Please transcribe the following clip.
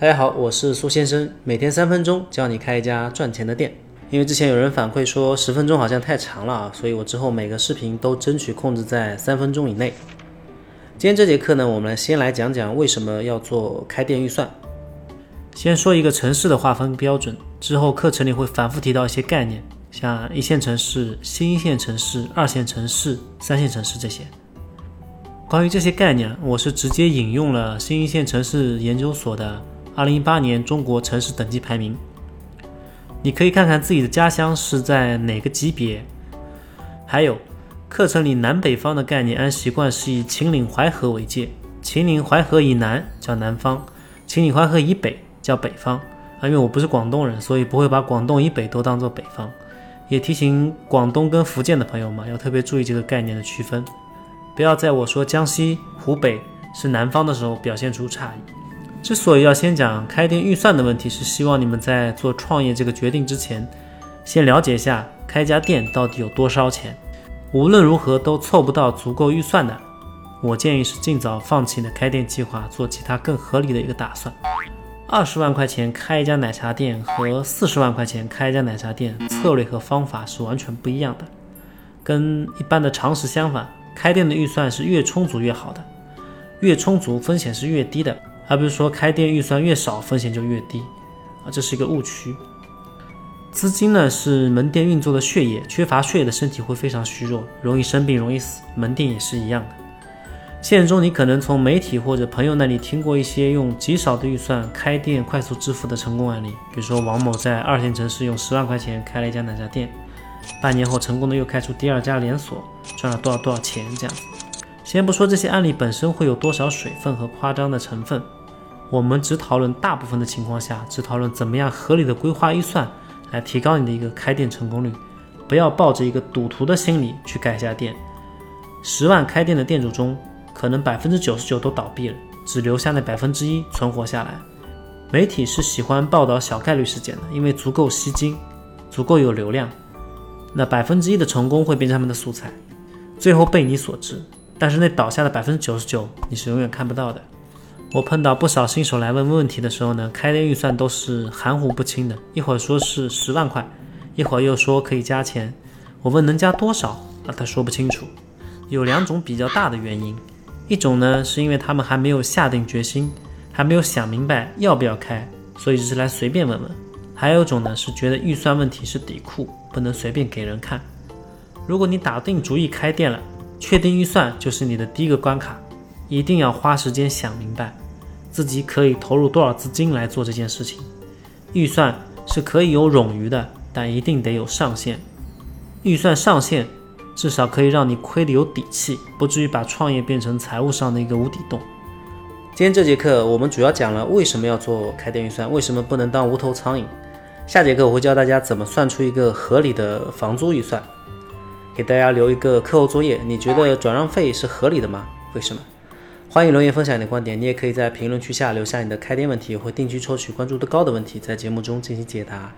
大家好，我是苏先生，每天三分钟教你开一家赚钱的店。因为之前有人反馈说十分钟好像太长了啊，所以我之后每个视频都争取控制在三分钟以内。今天这节课呢，我们先来讲讲为什么要做开店预算。先说一个城市的划分标准，之后课程里会反复提到一些概念，像一线城市、新一线城市、二线城市、三线城市这些。关于这些概念，我是直接引用了新一线城市研究所的。二零一八年中国城市等级排名，你可以看看自己的家乡是在哪个级别。还有，课程里南北方的概念，按习惯是以秦岭淮河为界，秦岭淮河以南叫南方，秦岭淮河以北叫北方。啊，因为我不是广东人，所以不会把广东以北都当做北方。也提醒广东跟福建的朋友们，要特别注意这个概念的区分，不要在我说江西、湖北是南方的时候表现出诧异。之所以要先讲开店预算的问题，是希望你们在做创业这个决定之前，先了解一下开家店到底有多烧钱。无论如何都凑不到足够预算的，我建议是尽早放弃你的开店计划，做其他更合理的一个打算。二十万块钱开一家奶茶店和四十万块钱开一家奶茶店，策略和方法是完全不一样的。跟一般的常识相反，开店的预算是越充足越好的，越充足风险是越低的。而不是说开店预算越少，风险就越低啊，这是一个误区。资金呢是门店运作的血液，缺乏血液的身体会非常虚弱，容易生病，容易死。门店也是一样的。现实中，你可能从媒体或者朋友那里听过一些用极少的预算开店快速致富的成功案例，比如说王某在二线城市用十万块钱开了一家奶茶店，半年后成功的又开出第二家连锁，赚了多少多少钱这样。先不说这些案例本身会有多少水分和夸张的成分。我们只讨论大部分的情况下，只讨论怎么样合理的规划预算来提高你的一个开店成功率。不要抱着一个赌徒的心理去开一家店。十万开店的店主中，可能百分之九十九都倒闭了，只留下那百分之一存活下来。媒体是喜欢报道小概率事件的，因为足够吸睛，足够有流量。那百分之一的成功会变成他们的素材，最后被你所知。但是那倒下的百分之九十九，你是永远看不到的。我碰到不少新手来问问题的时候呢，开店预算都是含糊不清的，一会儿说是十万块，一会儿又说可以加钱。我问能加多少，啊，他说不清楚。有两种比较大的原因，一种呢是因为他们还没有下定决心，还没有想明白要不要开，所以只是来随便问问。还有一种呢是觉得预算问题是底库，不能随便给人看。如果你打定主意开店了，确定预算就是你的第一个关卡。一定要花时间想明白，自己可以投入多少资金来做这件事情。预算是可以有冗余的，但一定得有上限。预算上限至少可以让你亏得有底气，不至于把创业变成财务上的一个无底洞。今天这节课我们主要讲了为什么要做开店预算，为什么不能当无头苍蝇。下节课我会教大家怎么算出一个合理的房租预算，给大家留一个课后作业。你觉得转让费是合理的吗？为什么？欢迎留言分享你的观点，你也可以在评论区下留下你的开店问题，会定期抽取关注度高的问题，在节目中进行解答。